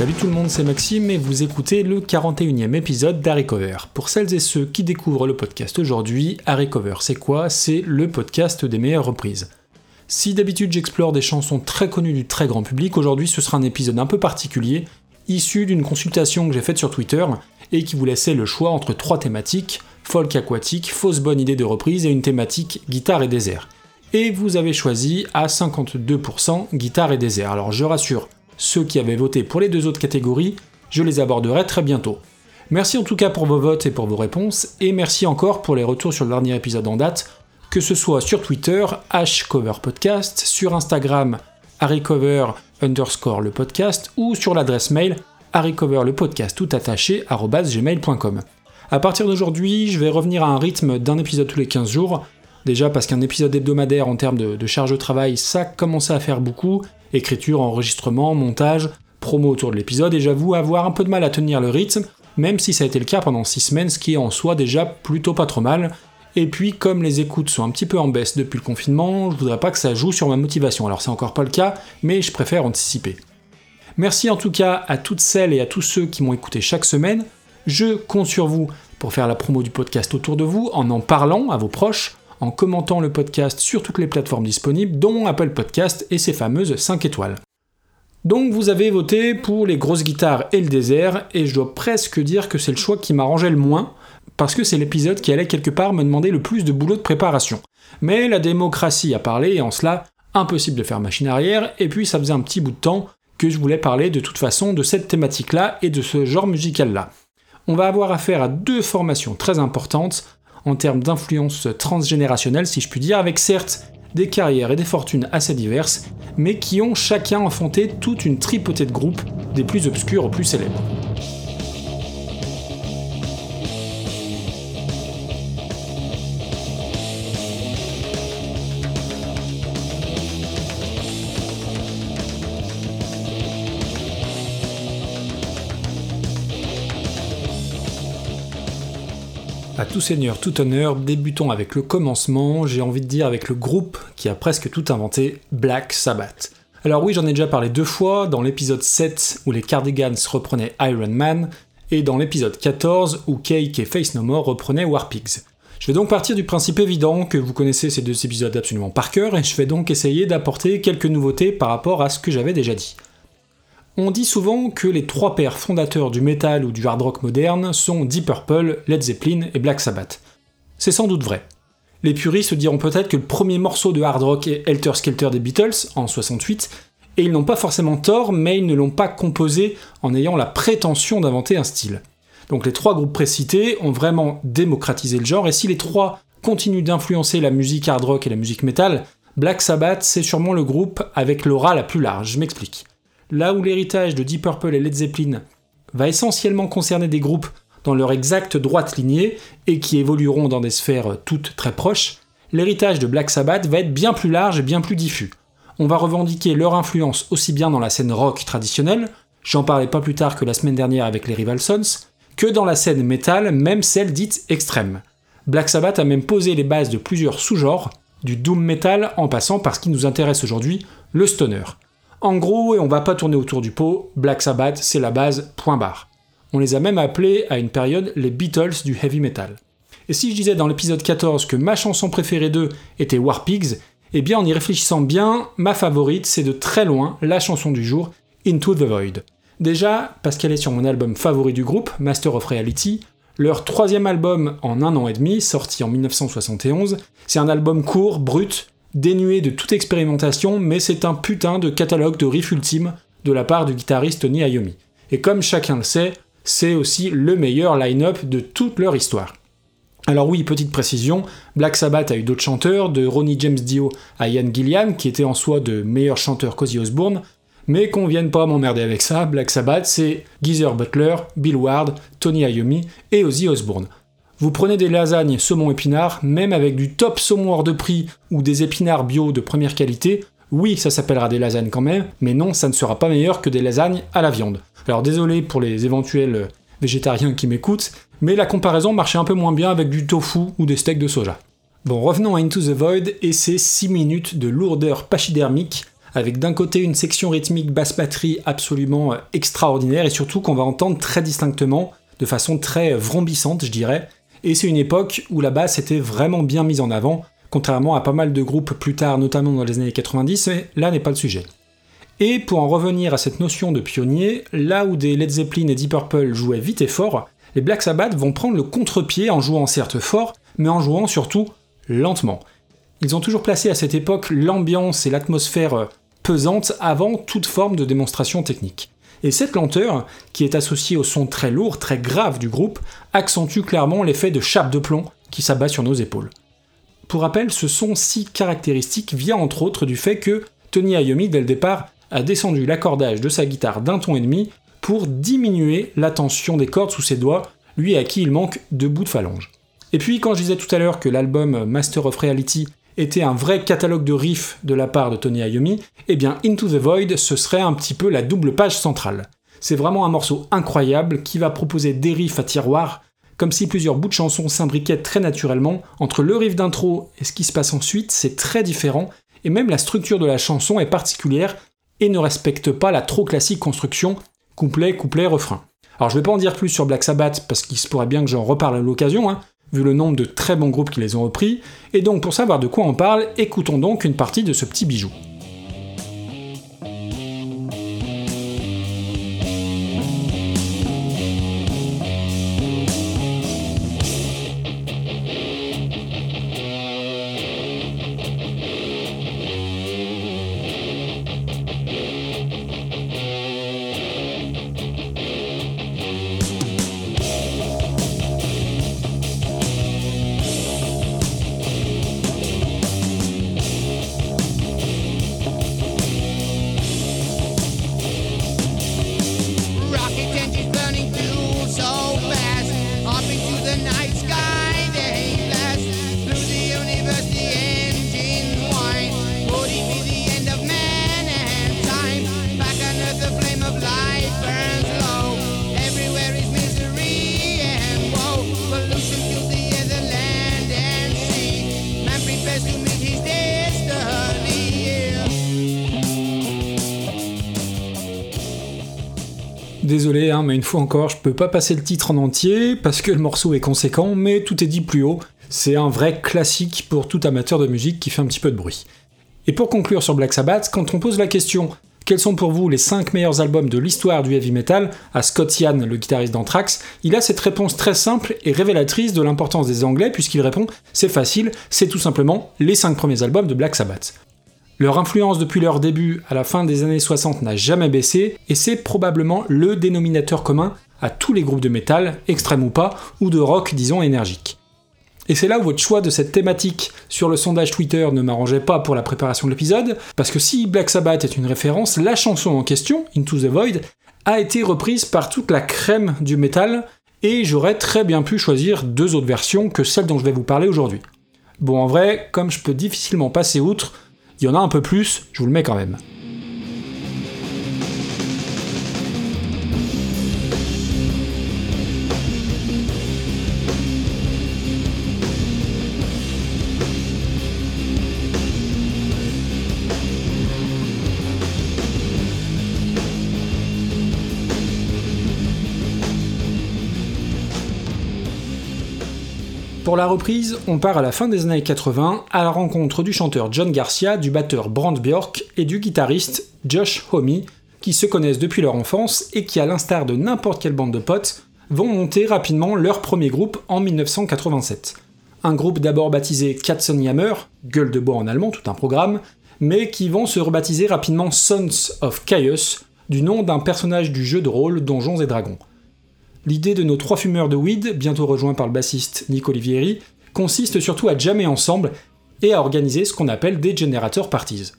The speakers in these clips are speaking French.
Salut tout le monde, c'est Maxime et vous écoutez le 41e épisode d'Harry Cover. Pour celles et ceux qui découvrent le podcast aujourd'hui, Harry Cover, c'est quoi? C'est le podcast des meilleures reprises. Si d'habitude j'explore des chansons très connues du très grand public, aujourd'hui ce sera un épisode un peu particulier, issu d'une consultation que j'ai faite sur Twitter et qui vous laissait le choix entre trois thématiques folk aquatique, fausse bonne idée de reprise et une thématique guitare et désert. Et vous avez choisi à 52% guitare et désert. Alors je rassure, ceux qui avaient voté pour les deux autres catégories, je les aborderai très bientôt. Merci en tout cas pour vos votes et pour vos réponses, et merci encore pour les retours sur le dernier épisode en date, que ce soit sur Twitter, hcoverpodcast, sur Instagram, harrycover underscore le podcast, ou sur l'adresse mail harrycover le podcast tout attaché gmail.com. À partir d'aujourd'hui, je vais revenir à un rythme d'un épisode tous les 15 jours. Déjà parce qu'un épisode hebdomadaire en termes de, charge de travail, ça commençait à faire beaucoup. Écriture, enregistrement, montage, promo autour de l'épisode, et j'avoue avoir un peu de mal à tenir le rythme, même si ça a été le cas pendant 6 semaines, ce qui est en soi déjà plutôt pas trop mal. Et puis, comme les écoutes sont un petit peu en baisse depuis le confinement, je voudrais pas que ça joue sur ma motivation. Alors, c'est encore pas le cas, mais je préfère anticiper. Merci en tout cas à toutes celles et à tous ceux qui m'ont écouté chaque semaine. Je compte sur vous pour faire la promo du podcast autour de vous en en parlant à vos proches, en commentant le podcast sur toutes les plateformes disponibles, dont Apple Podcast et ses fameuses 5 étoiles. Donc vous avez voté pour les grosses guitares et le désert, et je dois presque dire que c'est le choix qui m'arrangeait le moins, parce que c'est l'épisode qui allait quelque part me demander le plus de boulot de préparation. Mais la démocratie a parlé, et en cela, impossible de faire machine arrière, et puis ça faisait un petit bout de temps que je voulais parler de toute façon de cette thématique-là et de ce genre musical-là on va avoir affaire à deux formations très importantes en termes d'influence transgénérationnelle, si je puis dire, avec certes des carrières et des fortunes assez diverses, mais qui ont chacun affronté toute une tripotée de groupes, des plus obscurs aux plus célèbres. Tout seigneur, tout honneur, débutons avec le commencement, j'ai envie de dire avec le groupe qui a presque tout inventé, Black Sabbath. Alors oui, j'en ai déjà parlé deux fois, dans l'épisode 7 où les Cardigans reprenaient Iron Man, et dans l'épisode 14 où Cake et Face No More reprenaient War Pigs. Je vais donc partir du principe évident que vous connaissez ces deux épisodes absolument par cœur, et je vais donc essayer d'apporter quelques nouveautés par rapport à ce que j'avais déjà dit. On dit souvent que les trois pères fondateurs du metal ou du hard rock moderne sont Deep Purple, Led Zeppelin et Black Sabbath. C'est sans doute vrai. Les puristes diront peut-être que le premier morceau de hard rock est Helter Skelter des Beatles, en 68, et ils n'ont pas forcément tort, mais ils ne l'ont pas composé en ayant la prétention d'inventer un style. Donc les trois groupes précités ont vraiment démocratisé le genre, et si les trois continuent d'influencer la musique hard rock et la musique metal, Black Sabbath c'est sûrement le groupe avec l'aura la plus large, je m'explique. Là où l'héritage de Deep Purple et Led Zeppelin va essentiellement concerner des groupes dans leur exacte droite lignée et qui évolueront dans des sphères toutes très proches, l'héritage de Black Sabbath va être bien plus large et bien plus diffus. On va revendiquer leur influence aussi bien dans la scène rock traditionnelle, j'en parlais pas plus tard que la semaine dernière avec les Rival Sons, que dans la scène metal, même celle dite extrême. Black Sabbath a même posé les bases de plusieurs sous-genres, du doom metal en passant par ce qui nous intéresse aujourd'hui, le stoner. En gros, et on va pas tourner autour du pot, Black Sabbath, c'est la base, point barre. On les a même appelés à une période les Beatles du heavy metal. Et si je disais dans l'épisode 14 que ma chanson préférée d'eux était War Pigs, eh bien en y réfléchissant bien, ma favorite c'est de très loin la chanson du jour, Into the Void. Déjà, parce qu'elle est sur mon album favori du groupe, Master of Reality, leur troisième album en un an et demi, sorti en 1971, c'est un album court, brut, dénué de toute expérimentation, mais c'est un putain de catalogue de riff ultime de la part du guitariste Tony Iommi. Et comme chacun le sait, c'est aussi le meilleur line-up de toute leur histoire. Alors oui, petite précision, Black Sabbath a eu d'autres chanteurs, de Ronnie James Dio à Ian Gillian, qui était en soi de meilleurs chanteurs qu'Ozzy Osbourne, mais qu'on vienne pas m'emmerder avec ça, Black Sabbath c'est Geezer Butler, Bill Ward, Tony Iommi et Ozzy Osbourne. Vous prenez des lasagnes saumon épinard, même avec du top saumon hors de prix ou des épinards bio de première qualité, oui, ça s'appellera des lasagnes quand même, mais non, ça ne sera pas meilleur que des lasagnes à la viande. Alors désolé pour les éventuels végétariens qui m'écoutent, mais la comparaison marchait un peu moins bien avec du tofu ou des steaks de soja. Bon, revenons à Into the Void et ces 6 minutes de lourdeur pachydermique avec d'un côté une section rythmique basse batterie absolument euh, extraordinaire et surtout qu'on va entendre très distinctement, de façon très vrombissante je dirais, et c'est une époque où la basse était vraiment bien mise en avant, contrairement à pas mal de groupes plus tard, notamment dans les années 90, mais là n'est pas le sujet. Et pour en revenir à cette notion de pionnier, là où des Led Zeppelin et Deep Purple jouaient vite et fort, les Black Sabbath vont prendre le contre-pied en jouant certes fort, mais en jouant surtout lentement. Ils ont toujours placé à cette époque l'ambiance et l'atmosphère euh, pesante avant toute forme de démonstration technique. Et cette lenteur, qui est associée au son très lourd, très grave du groupe, accentue clairement l'effet de chape de plomb qui s'abat sur nos épaules. Pour rappel, ce son si caractéristique vient entre autres du fait que Tony Iommi, dès le départ, a descendu l'accordage de sa guitare d'un ton et demi pour diminuer la tension des cordes sous ses doigts, lui à qui il manque deux bouts de phalange. Et puis, quand je disais tout à l'heure que l'album Master of Reality était un vrai catalogue de riffs de la part de Tony Iommi, eh bien Into the Void, ce serait un petit peu la double page centrale. C'est vraiment un morceau incroyable qui va proposer des riffs à tiroir, comme si plusieurs bouts de chansons s'imbriquaient très naturellement. Entre le riff d'intro et ce qui se passe ensuite, c'est très différent, et même la structure de la chanson est particulière et ne respecte pas la trop classique construction couplet, couplet, refrain. Alors je vais pas en dire plus sur Black Sabbath parce qu'il se pourrait bien que j'en reparle à l'occasion, hein, vu le nombre de très bons groupes qui les ont repris, et donc pour savoir de quoi on parle, écoutons donc une partie de ce petit bijou. Mais une fois encore, je peux pas passer le titre en entier parce que le morceau est conséquent, mais tout est dit plus haut. C'est un vrai classique pour tout amateur de musique qui fait un petit peu de bruit. Et pour conclure sur Black Sabbath, quand on pose la question quels sont pour vous les 5 meilleurs albums de l'histoire du heavy metal à Scott Ian, le guitariste d'Anthrax, il a cette réponse très simple et révélatrice de l'importance des Anglais puisqu'il répond c'est facile, c'est tout simplement les 5 premiers albums de Black Sabbath. Leur influence depuis leur début à la fin des années 60 n'a jamais baissé, et c'est probablement le dénominateur commun à tous les groupes de métal, extrême ou pas, ou de rock disons énergique. Et c'est là où votre choix de cette thématique sur le sondage Twitter ne m'arrangeait pas pour la préparation de l'épisode, parce que si Black Sabbath est une référence, la chanson en question, Into the Void, a été reprise par toute la crème du métal, et j'aurais très bien pu choisir deux autres versions que celle dont je vais vous parler aujourd'hui. Bon, en vrai, comme je peux difficilement passer outre, il y en a un peu plus, je vous le mets quand même. Pour la reprise, on part à la fin des années 80 à la rencontre du chanteur John Garcia, du batteur Brand Bjork et du guitariste Josh Homme, qui se connaissent depuis leur enfance et qui, à l'instar de n'importe quelle bande de potes, vont monter rapidement leur premier groupe en 1987. Un groupe d'abord baptisé Katzenjammer, gueule de bois en allemand, tout un programme, mais qui vont se rebaptiser rapidement Sons of Chaos, du nom d'un personnage du jeu de rôle Donjons et Dragons. L'idée de nos trois fumeurs de weed, bientôt rejoints par le bassiste Nick Olivieri, consiste surtout à jammer ensemble et à organiser ce qu'on appelle des generator parties.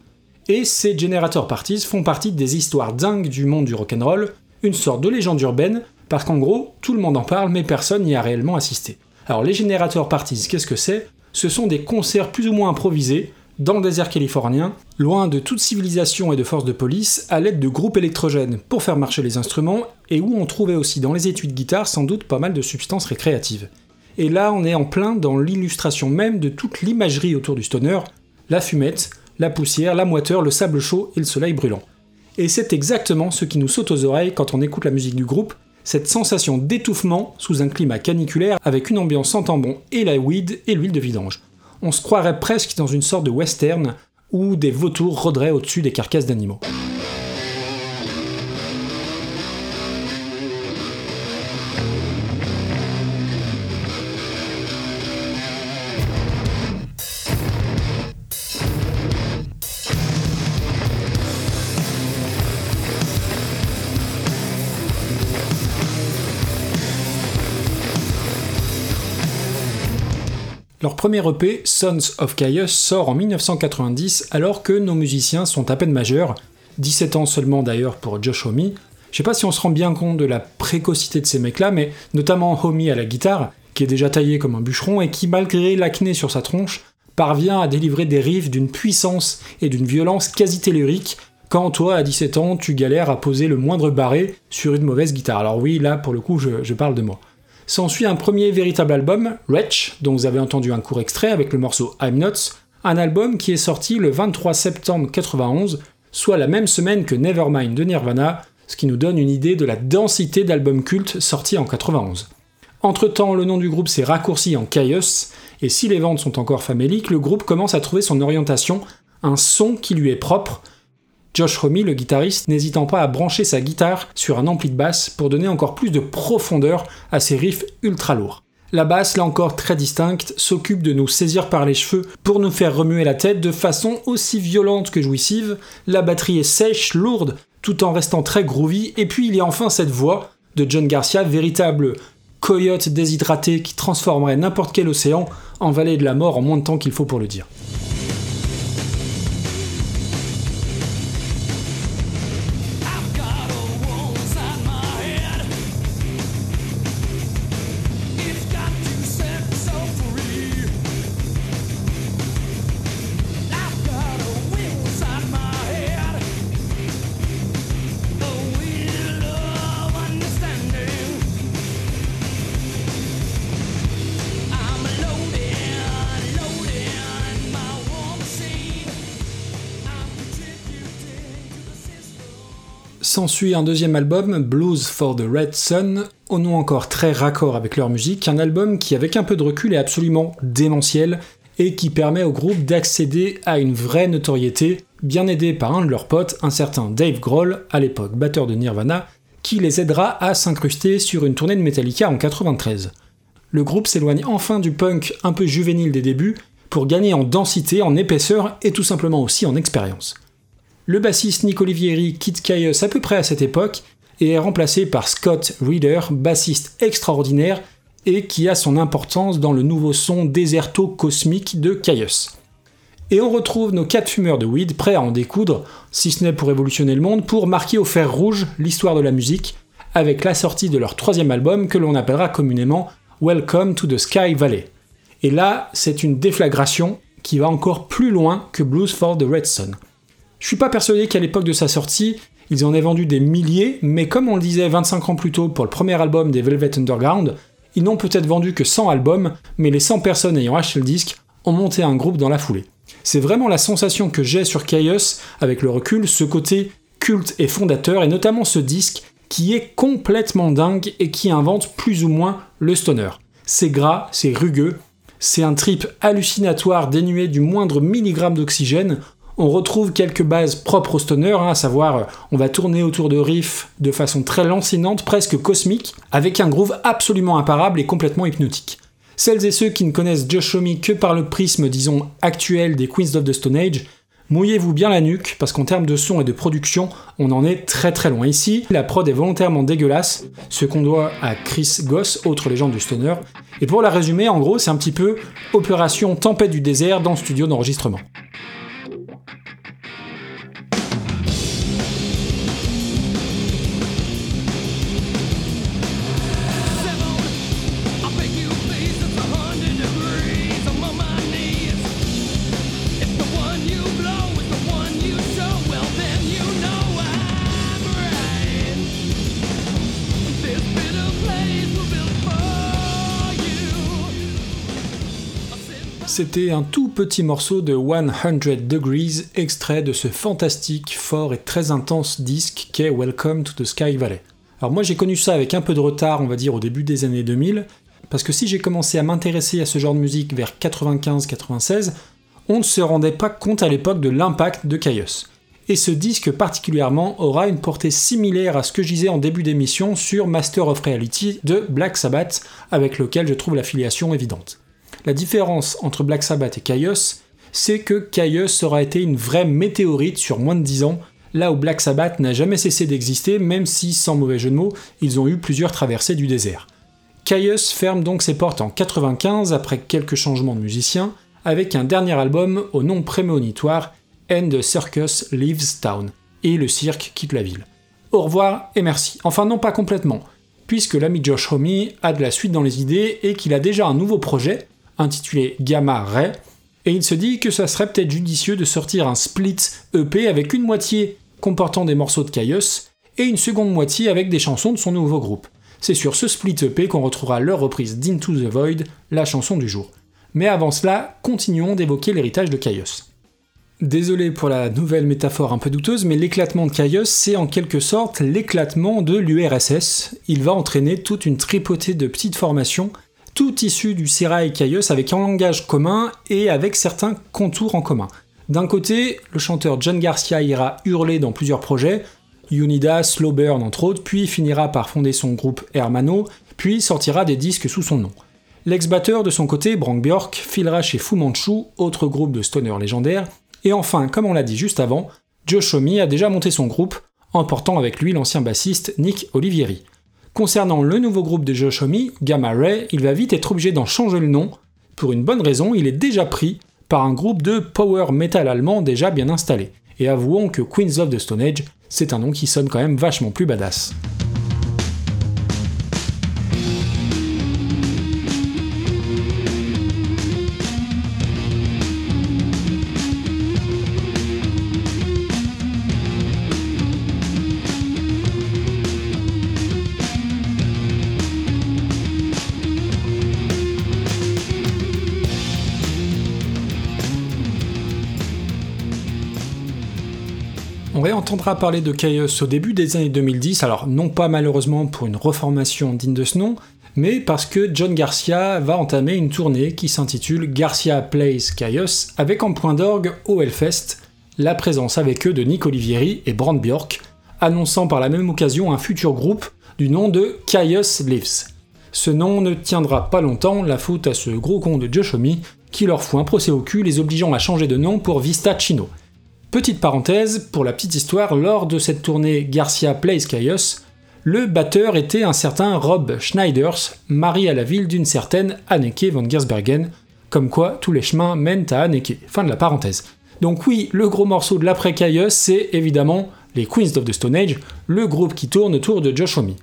Et ces generator parties font partie des histoires dingues du monde du rock'n'roll, une sorte de légende urbaine, parce qu'en gros, tout le monde en parle mais personne n'y a réellement assisté. Alors les generator parties, qu'est-ce que c'est? Ce sont des concerts plus ou moins improvisés, dans le désert californien, loin de toute civilisation et de forces de police, à l'aide de groupes électrogènes pour faire marcher les instruments, et où on trouvait aussi dans les études de guitare sans doute pas mal de substances récréatives. Et là, on est en plein dans l'illustration même de toute l'imagerie autour du stoner, la fumette, la poussière, la moiteur, le sable chaud et le soleil brûlant. Et c'est exactement ce qui nous saute aux oreilles quand on écoute la musique du groupe, cette sensation d'étouffement sous un climat caniculaire avec une ambiance sans tambon et la weed et l'huile de vidange. On se croirait presque dans une sorte de western où des vautours rôderaient au-dessus des carcasses d'animaux. Premier EP, Sons of Chaos, sort en 1990 alors que nos musiciens sont à peine majeurs, 17 ans seulement d'ailleurs pour Josh Homme. Je sais pas si on se rend bien compte de la précocité de ces mecs-là, mais notamment Homme à la guitare, qui est déjà taillé comme un bûcheron et qui, malgré l'acné sur sa tronche, parvient à délivrer des riffs d'une puissance et d'une violence quasi tellurique quand toi, à 17 ans, tu galères à poser le moindre barré sur une mauvaise guitare. Alors oui, là, pour le coup, je parle de moi. S'ensuit un premier véritable album, Wretch, dont vous avez entendu un court extrait avec le morceau I'm Nuts, un album qui est sorti le 23 septembre 91, soit la même semaine que Nevermind de Nirvana, ce qui nous donne une idée de la densité d'albums cultes sortis en 91. Entre-temps, le nom du groupe s'est raccourci en Chaos, et si les ventes sont encore faméliques, le groupe commence à trouver son orientation, un son qui lui est propre, Josh Homme, le guitariste, n'hésitant pas à brancher sa guitare sur un ampli de basse pour donner encore plus de profondeur à ses riffs ultra lourds. La basse, là encore très distincte, s'occupe de nous saisir par les cheveux pour nous faire remuer la tête de façon aussi violente que jouissive. La batterie est sèche, lourde, tout en restant très groovy. Et puis il y a enfin cette voix de John Garcia, véritable coyote déshydraté qui transformerait n'importe quel océan en vallée de la mort en moins de temps qu'il faut pour le dire. S'ensuit un deuxième album, Blues for the Red Sun, au nom encore très raccord avec leur musique, un album qui avec un peu de recul est absolument démentiel et qui permet au groupe d'accéder à une vraie notoriété, bien aidé par un de leurs potes, un certain Dave Grohl, à l'époque batteur de Nirvana, qui les aidera à s'incruster sur une tournée de Metallica en 93. Le groupe s'éloigne enfin du punk un peu juvénile des débuts pour gagner en densité, en épaisseur et tout simplement aussi en expérience. Le bassiste Nick Olivieri quitte Caius à peu près à cette époque et est remplacé par Scott Reeder, bassiste extraordinaire et qui a son importance dans le nouveau son déserto-cosmique de Caius. Et on retrouve nos quatre fumeurs de weed prêts à en découdre, si ce n'est pour révolutionner le monde, pour marquer au fer rouge l'histoire de la musique, avec la sortie de leur troisième album que l'on appellera communément Welcome to the Sky Valley. Et là, c'est une déflagration qui va encore plus loin que Blues for the Red Sun. Je suis pas persuadé qu'à l'époque de sa sortie, ils en aient vendu des milliers, mais comme on le disait 25 ans plus tôt pour le premier album des Velvet Underground, ils n'ont peut-être vendu que 100 albums, mais les 100 personnes ayant acheté le disque ont monté un groupe dans la foulée. C'est vraiment la sensation que j'ai sur Chaos avec le recul, ce côté culte et fondateur, et notamment ce disque qui est complètement dingue et qui invente plus ou moins le stoner. C'est gras, c'est rugueux, c'est un trip hallucinatoire dénué du moindre milligramme d'oxygène, on retrouve quelques bases propres au stoner, hein, à savoir on va tourner autour de riffs de façon très lancinante, presque cosmique, avec un groove absolument imparable et complètement hypnotique. Celles et ceux qui ne connaissent Josh Homme que par le prisme, disons, actuel des Queens of the Stone Age, mouillez-vous bien la nuque, parce qu'en termes de son et de production, on en est très très loin. Ici, la prod est volontairement dégueulasse, ce qu'on doit à Chris Goss, autre légende du stoner. Et pour la résumer, en gros, c'est un petit peu opération tempête du désert dans studio d'enregistrement. C'était un tout petit morceau de 100 Degrees extrait de ce fantastique, fort et très intense disque qu'est Welcome to the Sky Valley. Alors moi j'ai connu ça avec un peu de retard, on va dire au début des années 2000, parce que si j'ai commencé à m'intéresser à ce genre de musique vers 95-96, on ne se rendait pas compte à l'époque de l'impact de Caius. Et ce disque particulièrement aura une portée similaire à ce que je disais en début d'émission sur Master of Reality de Black Sabbath, avec lequel je trouve l'affiliation évidente. La différence entre Black Sabbath et Caius, c'est que Caius aura été une vraie météorite sur moins de 10 ans, là où Black Sabbath n'a jamais cessé d'exister, même si, sans mauvais jeu de mots, ils ont eu plusieurs traversées du désert. Caius ferme donc ses portes en 95 après quelques changements de musiciens, avec un dernier album au nom prémonitoire And the Circus Leaves Town, et le cirque quitte la ville. Au revoir et merci. Enfin non pas complètement, puisque l'ami Josh Homme a de la suite dans les idées et qu'il a déjà un nouveau projet, intitulé Gamma Ray, et il se dit que ça serait peut-être judicieux de sortir un split EP avec une moitié comportant des morceaux de Caius et une seconde moitié avec des chansons de son nouveau groupe. C'est sur ce split EP qu'on retrouvera leur reprise d'Into the Void, la chanson du jour. Mais avant cela, continuons d'évoquer l'héritage de Caius. Désolé pour la nouvelle métaphore un peu douteuse, mais l'éclatement de Caius, c'est en quelque sorte l'éclatement de l'URSS. Il va entraîner toute une tripotée de petites formations, tout issues du Serail Caius avec un langage commun et avec certains contours en commun. D'un côté, le chanteur John Garcia ira hurler dans plusieurs projets, Unida, Slowburn entre autres, puis finira par fonder son groupe Hermano, puis sortira des disques sous son nom. L'ex-batteur de son côté, Brank Bjork, filera chez Fu Manchu, autre groupe de stoner légendaire, et enfin, comme on l'a dit juste avant, Joe Shomi a déjà monté son groupe, emportant avec lui l'ancien bassiste Nick Olivieri. Concernant le nouveau groupe de Joe Shomi, Gamma Ray, il va vite être obligé d'en changer le nom, pour une bonne raison, il est déjà pris par un groupe de power metal allemand déjà bien installé. Et avouons que Queens of the Stone Age, c'est un nom qui sonne quand même vachement plus badass. On réentendra parler de Chaos au début des années 2010, alors non pas malheureusement pour une reformation digne de ce nom, mais parce que John Garcia va entamer une tournée qui s'intitule Garcia Plays Chaos, avec en point d'orgue au Hellfest la présence avec eux de Nick Olivieri et Brand Bjork, annonçant par la même occasion un futur groupe du nom de Chaos Lives. Ce nom ne tiendra pas longtemps, la faute à ce gros con de Josh Homme qui leur fout un procès au cul les obligeant à changer de nom pour Vista Chino. Petite parenthèse, pour la petite histoire, lors de cette tournée Garcia Plays Chaos, le batteur était un certain Rob Schneiders, mari à la ville d'une certaine Anneke von Gersbergen, comme quoi tous les chemins mènent à Anneke. Fin de la parenthèse. Donc oui, le gros morceau de l'après Chaos, c'est évidemment les Queens of the Stone Age, le groupe qui tourne autour de Josh Homme.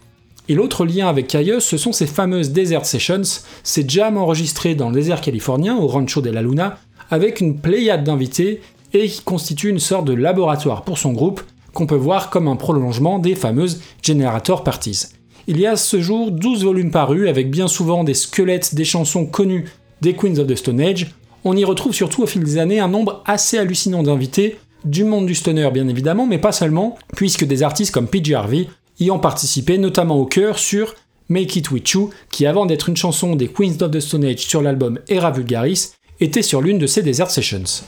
Et l'autre lien avec Chaos, ce sont ces fameuses Desert Sessions, ces jams enregistrés dans le désert californien, au Rancho de la Luna, avec une pléiade d'invités et qui constitue une sorte de laboratoire pour son groupe, qu'on peut voir comme un prolongement des fameuses Generator Parties. Il y a ce jour 12 volumes parus avec bien souvent des squelettes des chansons connues des Queens of the Stone Age. On y retrouve surtout au fil des années un nombre assez hallucinant d'invités, du monde du stoner bien évidemment, mais pas seulement, puisque des artistes comme PJ Harvey y ont participé, notamment au chœur sur Make It With You, qui avant d'être une chanson des Queens of the Stone Age sur l'album Era Vulgaris, était sur l'une de ces Desert Sessions.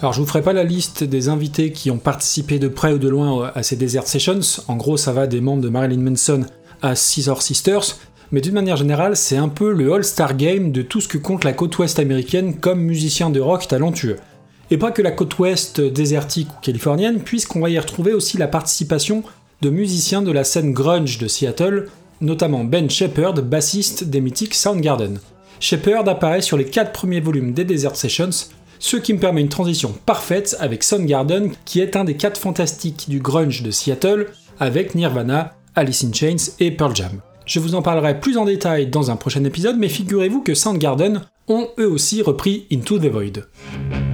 Alors je vous ferai pas la liste des invités qui ont participé de près ou de loin à ces Desert Sessions, en gros ça va des membres de Marilyn Manson à Scissor Sisters, mais d'une manière générale c'est un peu le all-star game de tout ce que compte la côte ouest américaine comme musicien de rock talentueux. Et pas que la côte ouest désertique ou californienne, puisqu'on va y retrouver aussi la participation de musiciens de la scène grunge de Seattle, notamment Ben Shepard, bassiste des mythiques Soundgarden. Shepard apparaît sur les 4 premiers volumes des Desert Sessions, ce qui me permet une transition parfaite avec Soundgarden, qui est un des 4 fantastiques du grunge de Seattle, avec Nirvana, Alice in Chains et Pearl Jam. Je vous en parlerai plus en détail dans un prochain épisode, mais figurez-vous que Soundgarden ont eux aussi repris Into the Void.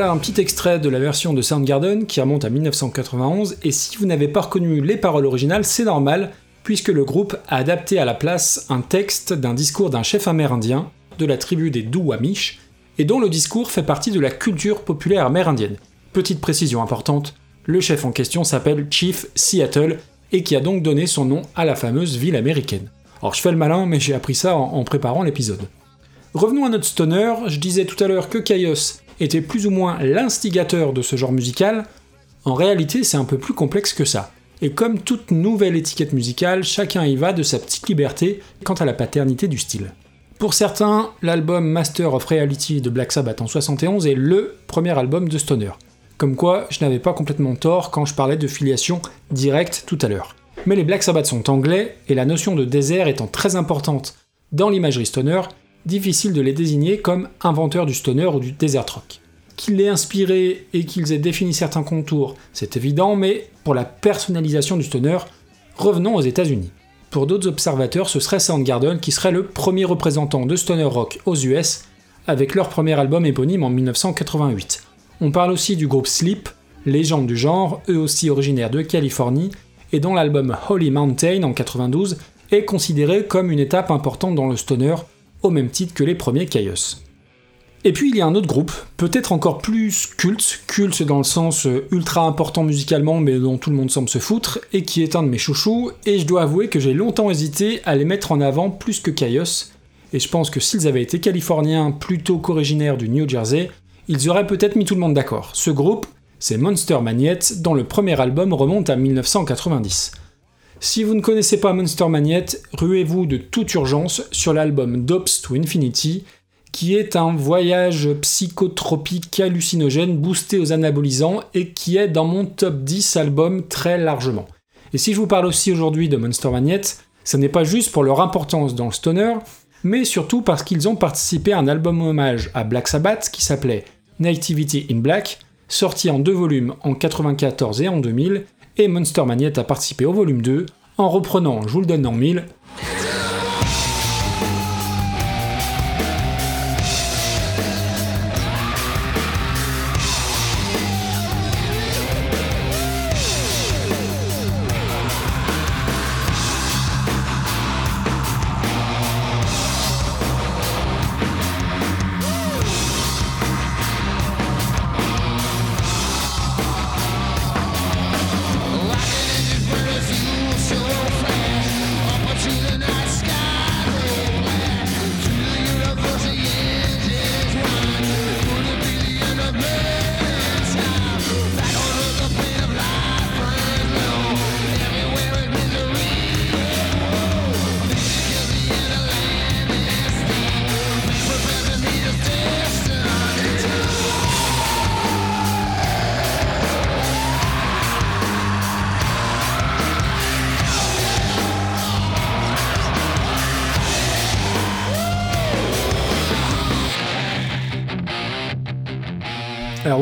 Voilà un petit extrait de la version de Soundgarden qui remonte à 1991, et si vous n'avez pas reconnu les paroles originales, c'est normal, puisque le groupe a adapté à la place un texte d'un discours d'un chef amérindien de la tribu des Duwamish, et dont le discours fait partie de la culture populaire amérindienne. Petite précision importante, le chef en question s'appelle Chief Seattle, et qui a donc donné son nom à la fameuse ville américaine. Alors je fais le malin, mais j'ai appris ça en, préparant l'épisode. Revenons à notre stoner, je disais tout à l'heure que Kaios était plus ou moins l'instigateur de ce genre musical, en réalité c'est un peu plus complexe que ça. Et comme toute nouvelle étiquette musicale, chacun y va de sa petite liberté quant à la paternité du style. Pour certains, l'album Master of Reality de Black Sabbath en 71 est LE premier album de Stoner. Comme quoi, je n'avais pas complètement tort quand je parlais de filiation directe tout à l'heure. Mais les Black Sabbath sont anglais, et la notion de désert étant très importante dans l'imagerie stoner, difficile de les désigner comme inventeurs du stoner ou du desert rock. Qu'ils l'aient inspiré et qu'ils aient défini certains contours, c'est évident, mais pour la personnalisation du stoner, revenons aux États-Unis. Pour d'autres observateurs, ce serait Soundgarden qui serait le premier représentant de stoner rock aux US, avec leur premier album éponyme en 1988. On parle aussi du groupe Sleep, légende du genre, eux aussi originaires de Californie, et dont l'album Holy Mountain en 92 est considéré comme une étape importante dans le stoner, au même titre que les premiers Kaios. Et puis il y a un autre groupe, peut-être encore plus culte, culte dans le sens euh, ultra important musicalement mais dont tout le monde semble se foutre, et qui est un de mes chouchous, et je dois avouer que j'ai longtemps hésité à les mettre en avant plus que Kaios, et je pense que s'ils avaient été californiens plutôt qu'originaires du New Jersey, ils auraient peut-être mis tout le monde d'accord. Ce groupe, c'est Monster Magnet, dont le premier album remonte à 1990. Si vous ne connaissez pas Monster Magnet, ruez-vous de toute urgence sur l'album Dopes to Infinity, qui est un voyage psychotropique hallucinogène boosté aux anabolisants et qui est dans mon top 10 albums très largement. Et si je vous parle aussi aujourd'hui de Monster Magnet, ce n'est pas juste pour leur importance dans le stoner, mais surtout parce qu'ils ont participé à un album hommage à Black Sabbath qui s'appelait Nativity in Black, sorti en deux volumes en 1994 et en 2000, et Monster Magnet a participé au volume 2 en reprenant, je vous le donne en mille,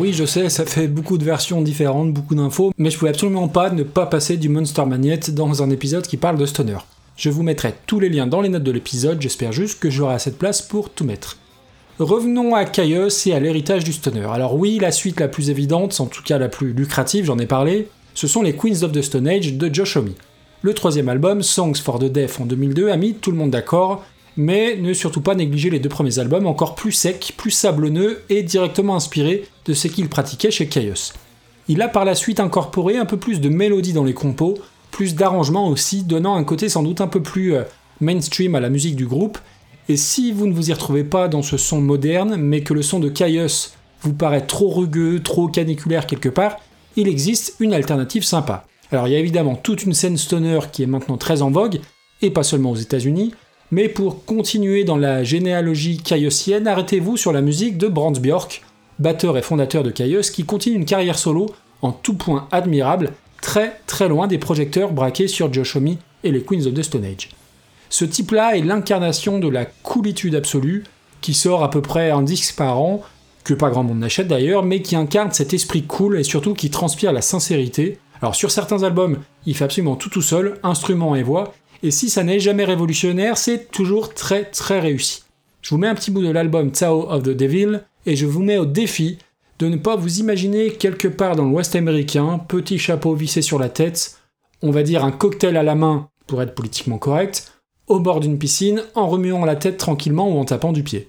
Oui, je sais, ça fait beaucoup de versions différentes, beaucoup d'infos, mais je pouvais absolument pas ne pas passer du Monster Magnet dans un épisode qui parle de Stoner. Je vous mettrai tous les liens dans les notes de l'épisode, j'espère juste que j'aurai assez de place pour tout mettre. Revenons à Chaos et à l'héritage du stoner. Alors oui, la suite la plus évidente, en tout cas la plus lucrative, j'en ai parlé, ce sont les Queens of the Stone Age de Josh Homme. Le troisième album, Songs for the Deaf en 2002, a mis tout le monde d'accord, mais ne surtout pas négliger les deux premiers albums encore plus secs, plus sablonneux et directement inspirés de ce qu'il pratiquait chez Chaos. Il a par la suite incorporé un peu plus de mélodie dans les compos, plus d'arrangements aussi, donnant un côté sans doute un peu plus euh, mainstream à la musique du groupe. Et si vous ne vous y retrouvez pas dans ce son moderne, mais que le son de Chaos vous paraît trop rugueux, trop caniculaire quelque part, il existe une alternative sympa. Alors il y a évidemment toute une scène stoner qui est maintenant très en vogue, et pas seulement aux États-Unis, mais pour continuer dans la généalogie chaosienne, arrêtez-vous sur la musique de Brands Bjork, batteur et fondateur de Chaos, qui continue une carrière solo en tout point admirable, très très loin des projecteurs braqués sur Josh Homme et les Queens of the Stone Age. Ce type-là est l'incarnation de la coolitude absolue, qui sort à peu près un disque par an, que pas grand monde n'achète d'ailleurs, mais qui incarne cet esprit cool et surtout qui transpire la sincérité. Alors sur certains albums, il fait absolument tout tout seul, instruments et voix, et si ça n'est jamais révolutionnaire, c'est toujours très très réussi. Je vous mets un petit bout de l'album Tao of the Devil, et je vous mets au défi de ne pas vous imaginer quelque part dans l'Ouest américain, petit chapeau vissé sur la tête, on va dire un cocktail à la main pour être politiquement correct, au bord d'une piscine, en remuant la tête tranquillement ou en tapant du pied.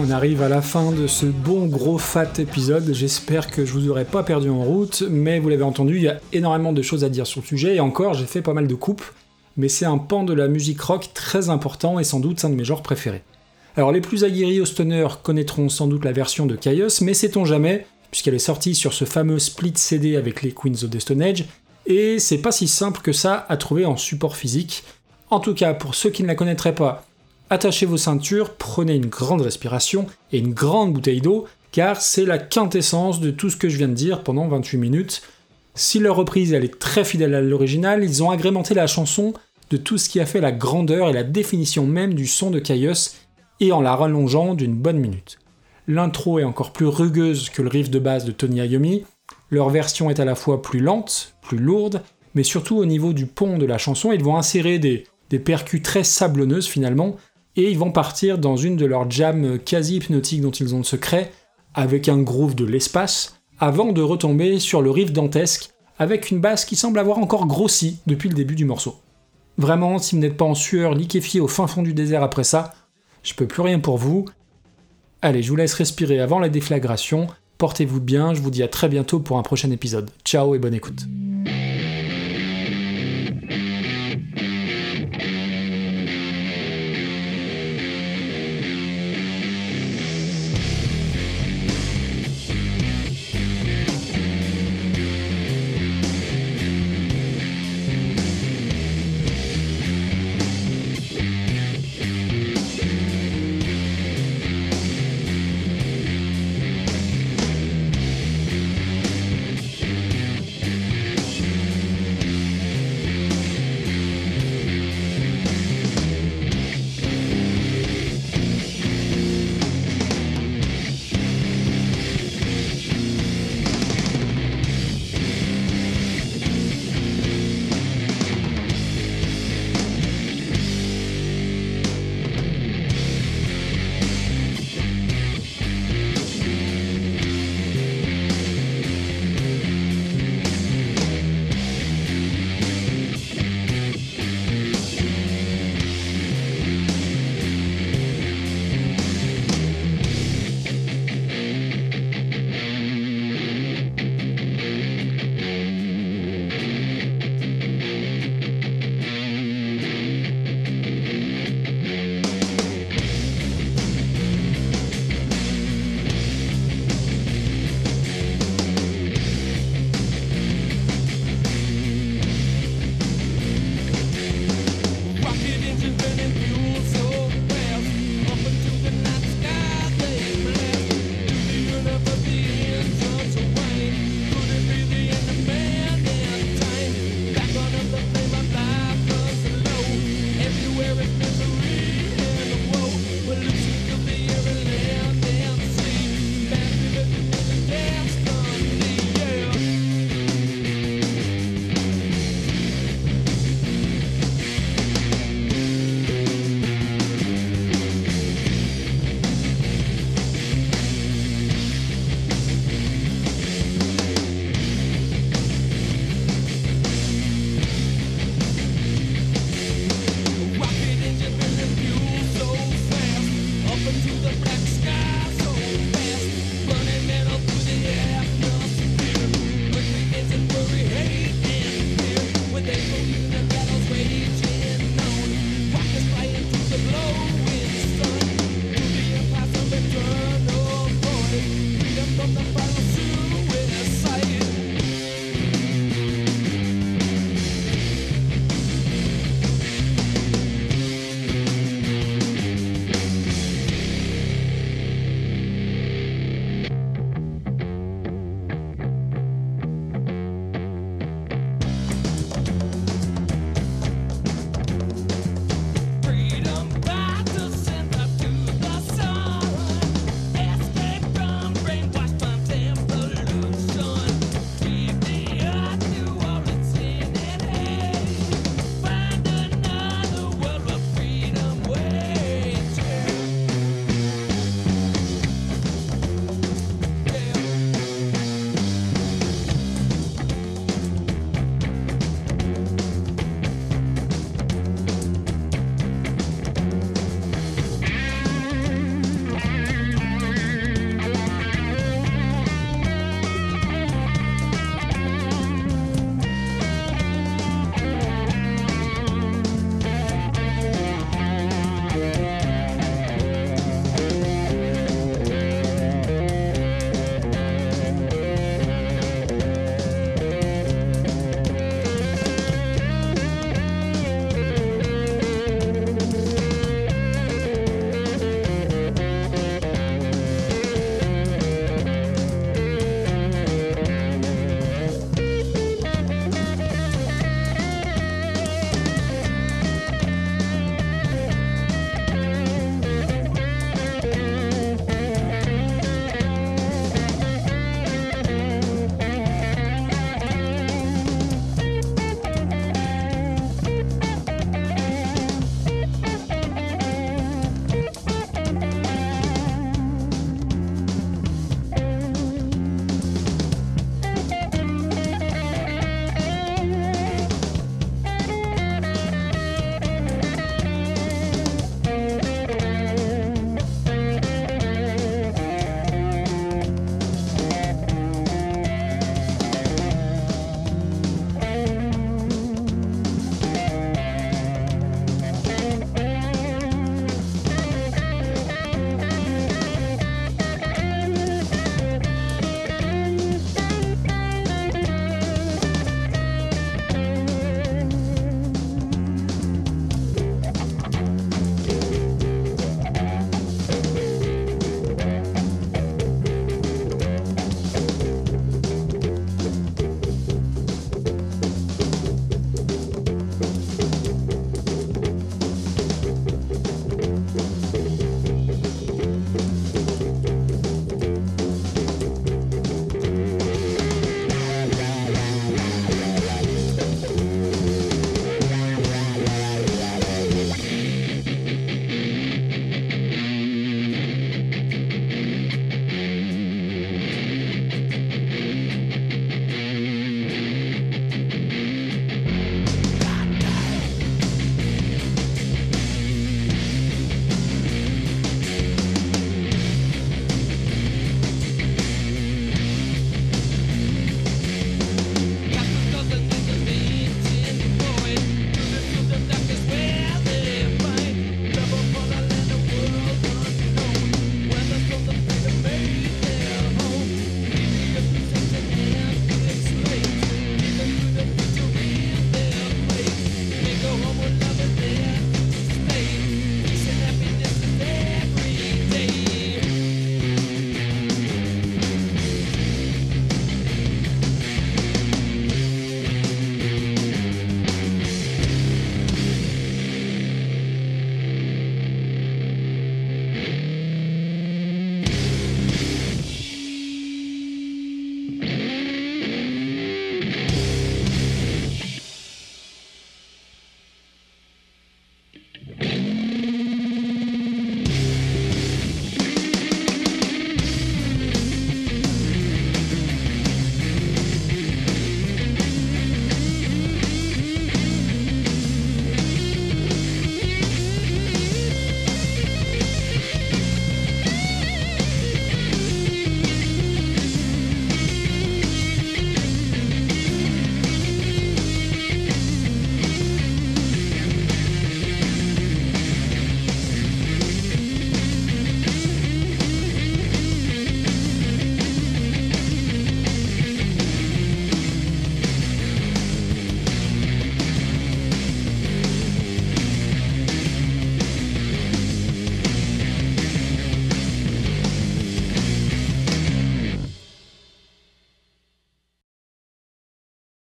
On arrive à la fin de ce bon gros fat épisode. J'espère que je vous aurai pas perdu en route, mais vous l'avez entendu, il y a énormément de choses à dire sur le sujet, et encore, j'ai fait pas mal de coupes, mais c'est un pan de la musique rock très important et sans doute un de mes genres préférés. Alors les plus aguerris au stoner connaîtront sans doute la version de Chaos, mais sait-on jamais, puisqu'elle est sortie sur ce fameux split CD avec les Queens of the Stone Age, et c'est pas si simple que ça à trouver en support physique. En tout cas, pour ceux qui ne la connaîtraient pas, attachez vos ceintures, prenez une grande respiration et une grande bouteille d'eau, car c'est la quintessence de tout ce que je viens de dire pendant 28 minutes. Si leur reprise elle est très fidèle à l'original, ils ont agrémenté la chanson de tout ce qui a fait la grandeur et la définition même du son de Chaos, et en la rallongeant d'une bonne minute. L'intro est encore plus rugueuse que le riff de base de Tony Iommi, leur version est à la fois plus lente, plus lourde, mais surtout au niveau du pont de la chanson, ils vont insérer des, des percus très sablonneuses finalement, et ils vont partir dans une de leurs jams quasi hypnotiques dont ils ont le secret, avec un groove de l'espace, avant de retomber sur le riff dantesque, avec une basse qui semble avoir encore grossi depuis le début du morceau. Vraiment, si vous n'êtes pas en sueur, liquéfié au fin fond du désert après ça, je peux plus rien pour vous. Allez, je vous laisse respirer avant la déflagration, portez-vous bien, je vous dis à très bientôt pour un prochain épisode. Ciao et bonne écoute.